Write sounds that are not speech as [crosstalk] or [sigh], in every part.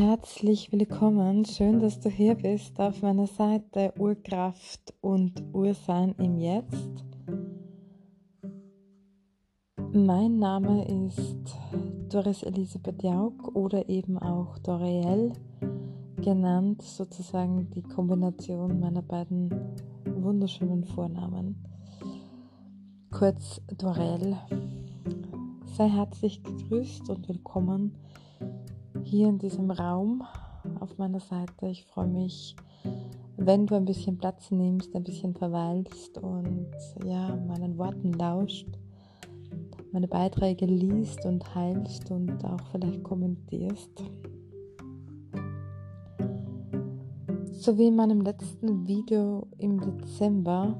Herzlich willkommen, schön, dass du hier bist auf meiner Seite Urkraft und Ursein im Jetzt. Mein Name ist Doris Elisabeth Jauk oder eben auch Doriel genannt, sozusagen die Kombination meiner beiden wunderschönen Vornamen. Kurz Dorel. Sei herzlich gegrüßt und willkommen hier in diesem Raum auf meiner Seite. Ich freue mich, wenn du ein bisschen Platz nimmst, ein bisschen verweilst und ja, meinen Worten lauscht, meine Beiträge liest und heilst und auch vielleicht kommentierst. So wie in meinem letzten Video im Dezember,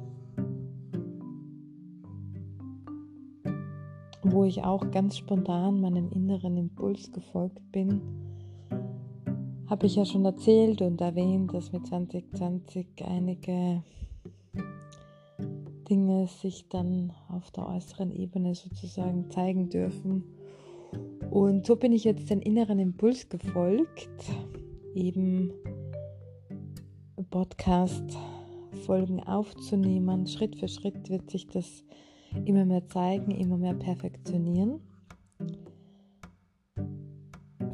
wo ich auch ganz spontan meinem inneren Impuls gefolgt bin, habe ich ja schon erzählt und erwähnt, dass mit 2020 einige Dinge sich dann auf der äußeren Ebene sozusagen zeigen dürfen. Und so bin ich jetzt den inneren Impuls gefolgt, eben Podcast-Folgen aufzunehmen. Schritt für Schritt wird sich das immer mehr zeigen, immer mehr perfektionieren.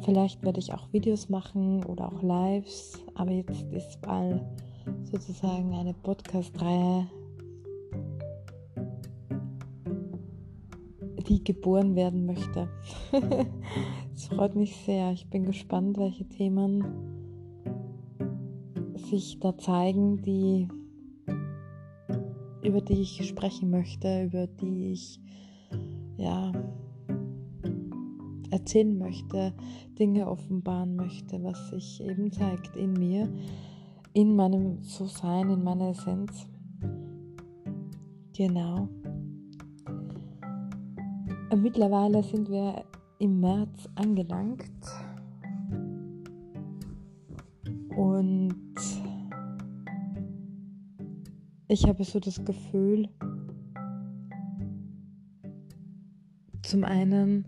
Vielleicht werde ich auch Videos machen oder auch Lives, aber jetzt ist mal sozusagen eine Podcast-Reihe, die geboren werden möchte. [laughs] Es freut mich sehr. Ich bin gespannt, welche Themen sich da zeigen, die über die ich sprechen möchte, über die ich ja erzählen möchte, Dinge offenbaren möchte, was sich eben zeigt in mir, in meinem So-Sein, in meiner Essenz. Genau. Mittlerweile sind wir im März angelangt und ich habe so das Gefühl, zum einen,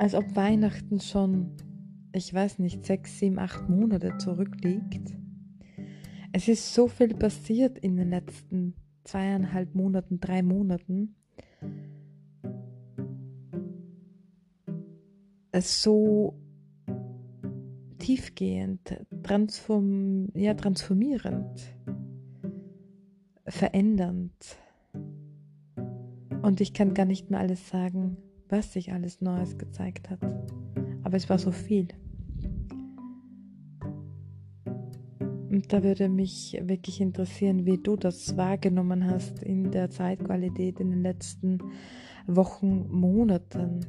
als ob Weihnachten schon, ich weiß nicht, sechs, sieben, acht Monate zurückliegt. Es ist so viel passiert in den letzten zweieinhalb Monaten, drei Monaten. Es so tiefgehend, transform, ja, transformierend verändernd. Und ich kann gar nicht mehr alles sagen, was sich alles Neues gezeigt hat. Aber es war so viel. Und da würde mich wirklich interessieren, wie du das wahrgenommen hast in der Zeitqualität in den letzten Wochen, Monaten.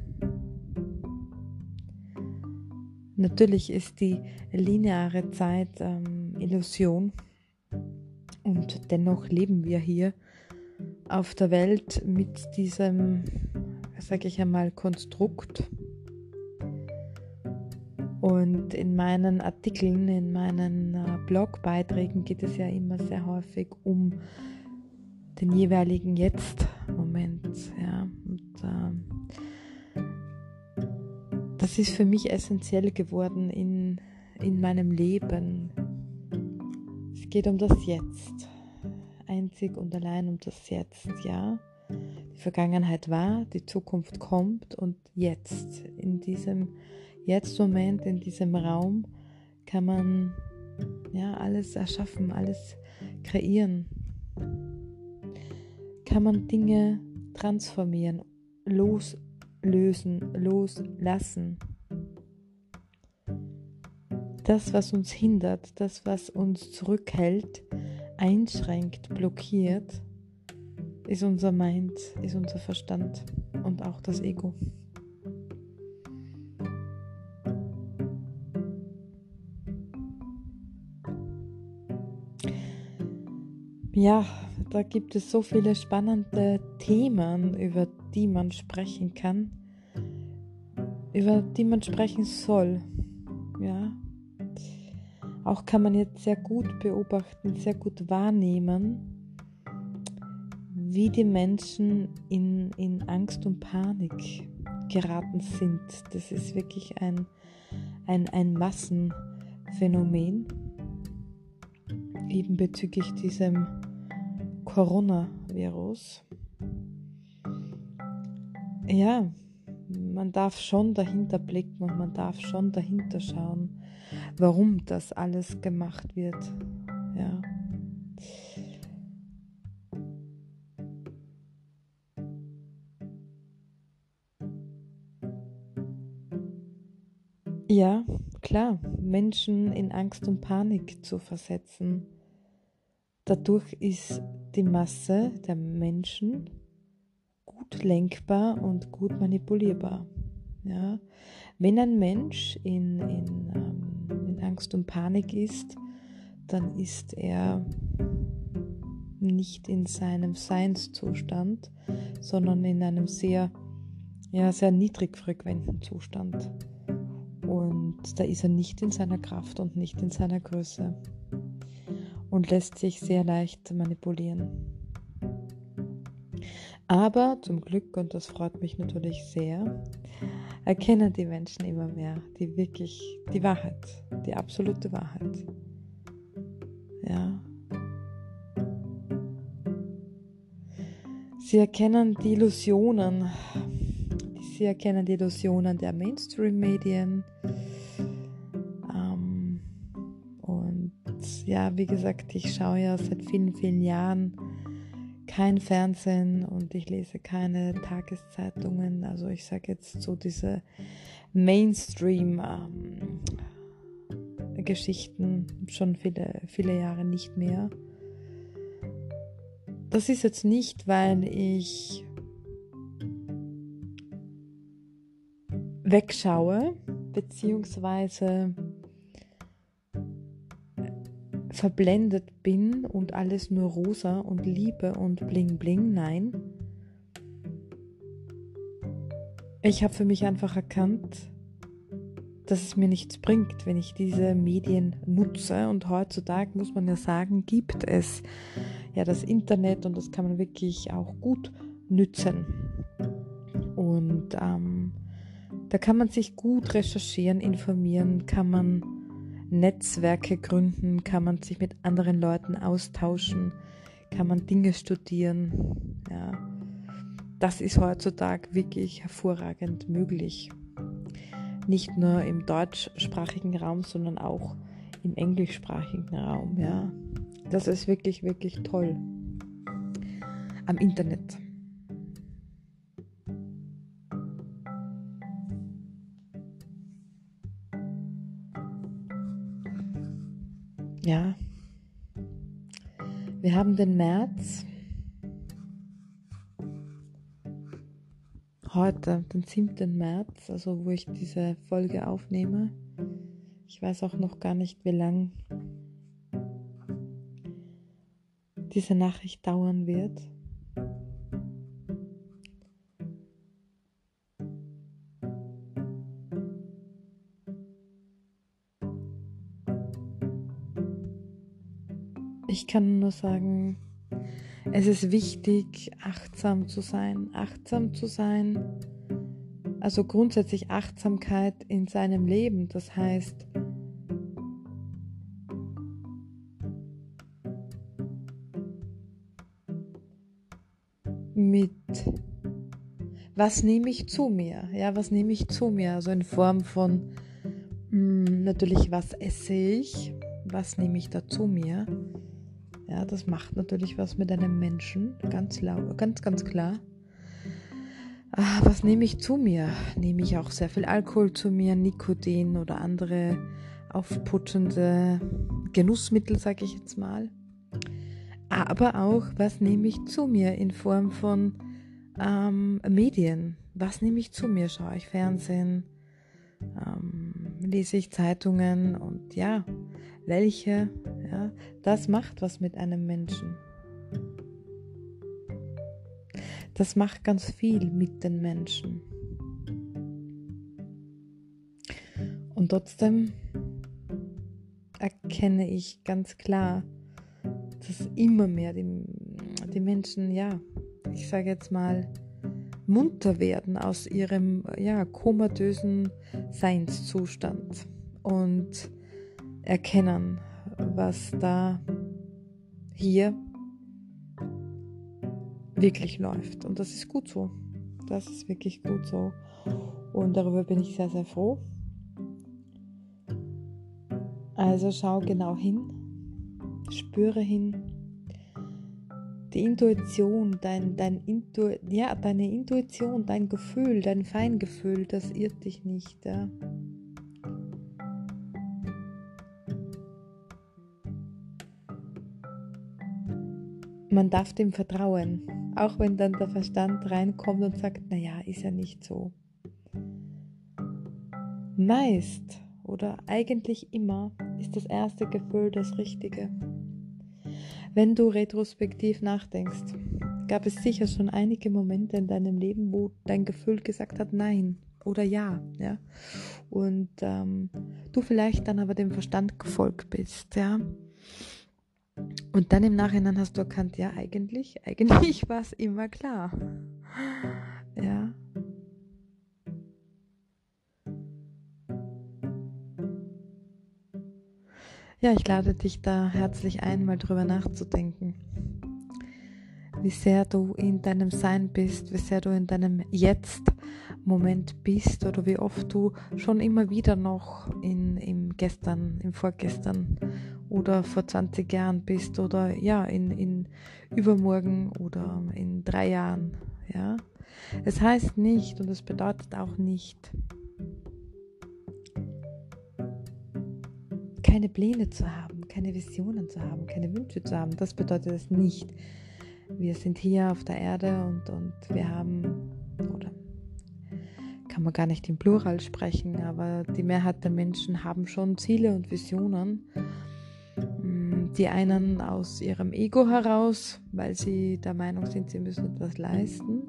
Natürlich ist die lineare Zeit ähm, Illusion. Und dennoch leben wir hier auf der Welt mit diesem, sage ich einmal, Konstrukt. Und in meinen Artikeln, in meinen äh, Blogbeiträgen geht es ja immer sehr häufig um den jeweiligen Jetzt-Moment. Ja. Und äh, das ist für mich essentiell geworden in, in meinem Leben, geht um das Jetzt. Einzig und allein um das Jetzt, ja. Die Vergangenheit war, die Zukunft kommt und jetzt, in diesem Jetzt-Moment, in diesem Raum, kann man ja alles erschaffen, alles kreieren. Kann man Dinge transformieren, loslösen, loslassen. Das, was uns hindert, das, was uns zurückhält, einschränkt, blockiert, ist unser Mind, ist unser Verstand und auch das Ego. Ja, da gibt es so viele spannende Themen, über die man sprechen kann, über die man sprechen soll. Ja, auch kann man jetzt sehr gut beobachten, sehr gut wahrnehmen, wie die Menschen in, in Angst und Panik geraten sind. Das ist wirklich ein, ein, ein Massenphänomen, eben bezüglich diesem Coronavirus. Ja, man darf schon dahinter blicken und man darf schon dahinter schauen, warum das alles gemacht wird. Ja. Ja, klar, Menschen in Angst und Panik zu versetzen. Dadurch ist die Masse der Menschen gut lenkbar und gut manipulierbar. Ja? Wenn ein Mensch in, in, ähm, in Angst und Panik ist, dann ist er nicht in seinem Seinszustand, sondern in einem sehr, ja, sehr niedrigfrequenten Zustand. Und da ist er nicht in seiner Kraft und nicht in seiner Größe und lässt sich sehr leicht manipulieren. Aber zum Glück, und das freut mich natürlich sehr, erkennen die Menschen immer mehr die wirklich die Wahrheit, die absolute Wahrheit. Ja. Sie erkennen die Illusionen, sie erkennen die Illusionen der Mainstream-Medien. Ähm, und ja, wie gesagt, ich schaue ja seit vielen, vielen Jahren kein Fernsehen und ich lese keine Tageszeitungen. Also ich sage jetzt so diese Mainstream-Geschichten ähm, schon viele, viele Jahre nicht mehr. Das ist jetzt nicht, weil ich wegschaue, beziehungsweise verblendet bin und alles nur rosa und Liebe und bling bling. Nein. Ich habe für mich einfach erkannt, dass es mir nichts bringt, wenn ich diese Medien nutze. Und heutzutage muss man ja sagen, gibt es ja das Internet und das kann man wirklich auch gut nützen. Und ähm, da kann man sich gut recherchieren, informieren, kann man Netzwerke gründen, kann man sich mit anderen Leuten austauschen, kann man Dinge studieren. Ja. Das ist heutzutage wirklich hervorragend möglich. Nicht nur im deutschsprachigen Raum, sondern auch im englischsprachigen Raum. Ja. Das ist wirklich, wirklich toll am Internet. Ja, wir haben den März. Heute, den 7. März, also wo ich diese Folge aufnehme. Ich weiß auch noch gar nicht, wie lang diese Nachricht dauern wird. Ich kann nur sagen, es ist wichtig, achtsam zu sein. Achtsam zu sein, also grundsätzlich Achtsamkeit in seinem Leben. Das heißt, mit was nehme ich zu mir? Ja, was nehme ich zu mir? Also in Form von mh, hm, natürlich, was esse ich? Was nehme ich da zu mir? Ja, das macht natürlich was mit einem Menschen, ganz, lau ganz, ganz klar. Ah, was nehme ich zu mir? Nehme ich auch sehr viel Alkohol zu mir, Nikotin oder andere aufputschende Genussmittel, sage ich jetzt mal. Aber auch, was nehme ich zu mir in Form von ähm, Medien? Was nehme ich zu mir? Schaue ich Fernsehen? Ähm, lese ich Zeitungen? Und ja, welche, ja, das macht was mit einem Menschen. Das macht ganz viel mit den Menschen. Und trotzdem erkenne ich ganz klar, dass immer mehr die, die Menschen, ja, ich sage jetzt mal, munter werden aus ihrem ja, komatösen Seinszustand und erkennen, was da hier wirklich läuft. Und das ist gut so. Das ist wirklich gut so. Und darüber bin ich sehr, sehr froh. Also schau genau hin, spüre hin. Die Intuition, dein, dein Intu ja, deine Intuition, dein Gefühl, dein Feingefühl, das irrt dich nicht. Ja. Man darf dem vertrauen, auch wenn dann der Verstand reinkommt und sagt, naja, ist ja nicht so. Meist oder eigentlich immer ist das erste Gefühl das Richtige. Wenn du retrospektiv nachdenkst, gab es sicher schon einige Momente in deinem Leben, wo dein Gefühl gesagt hat Nein oder Ja, ja. Und ähm, du vielleicht dann aber dem Verstand gefolgt bist, ja. Und dann im Nachhinein hast du erkannt, ja, eigentlich, [laughs] eigentlich war es immer klar. Ja. Ja, ich lade dich da herzlich ein, mal drüber nachzudenken. Wie sehr du in deinem Sein bist, wie sehr du in deinem Jetzt-Moment bist oder wie oft du schon immer wieder noch in, im Gestern, im Vorgestern oder vor 20 Jahren bist oder ja, in, in übermorgen oder in drei Jahren. Ja. Es heißt nicht und es bedeutet auch nicht, keine Pläne zu haben, keine Visionen zu haben, keine Wünsche zu haben. Das bedeutet es nicht. Wir sind hier auf der Erde und, und wir haben, oder kann man gar nicht im Plural sprechen, aber die Mehrheit der Menschen haben schon Ziele und Visionen. Die einen aus ihrem Ego heraus, weil sie der Meinung sind, sie müssen etwas leisten,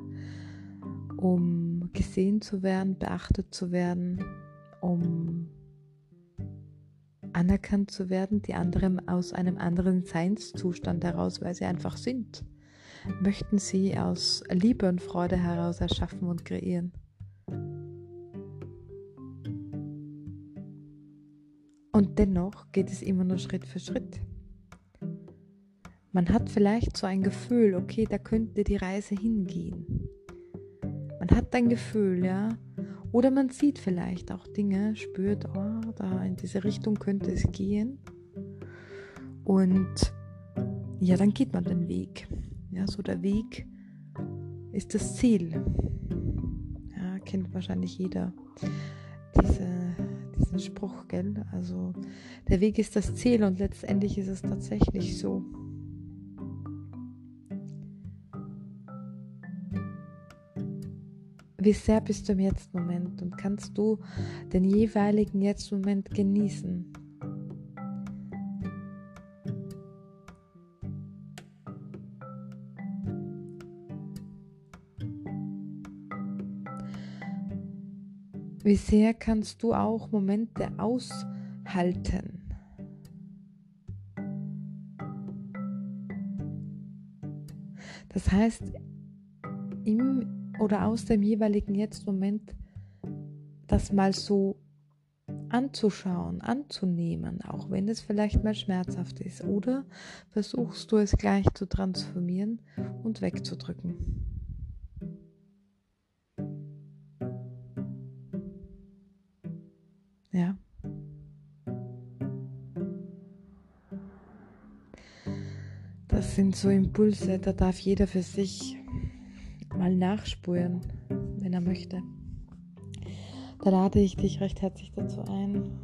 um gesehen zu werden, beachtet zu werden, um anerkannt zu werden, die anderen aus einem anderen Seinszustand heraus, weil sie einfach sind, möchten sie aus Liebe und Freude heraus erschaffen und kreieren. Und dennoch geht es immer nur Schritt für Schritt. Man hat vielleicht so ein Gefühl, okay, da könnte die Reise hingehen. Man hat ein Gefühl, ja, oder man sieht vielleicht auch Dinge, spürt, oh, da in diese Richtung könnte es gehen. Und ja, dann geht man den Weg. Ja, so der Weg ist das Ziel. Ja, kennt wahrscheinlich jeder diese, diesen Spruch, gell? Also der Weg ist das Ziel und letztendlich ist es tatsächlich so. Wie sehr bist du im Jetzt-Moment und kannst du den jeweiligen Jetzt-Moment genießen? Wie sehr kannst du auch Momente aushalten? Das heißt, im oder aus dem jeweiligen Jetzt-Moment das mal so anzuschauen, anzunehmen, auch wenn es vielleicht mal schmerzhaft ist. Oder versuchst du es gleich zu transformieren und wegzudrücken. Ja. Das sind so Impulse, da darf jeder für sich mal nachspuren, wenn er möchte. Da lade ich dich recht herzlich dazu ein.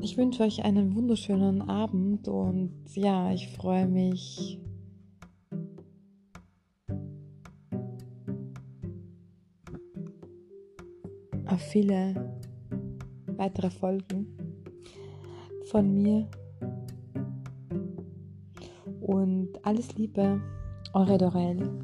Ich wünsche euch einen wunderschönen Abend und ja, ich freue mich auf viele weitere Folgen von mir und alles Liebe, eure Dorel.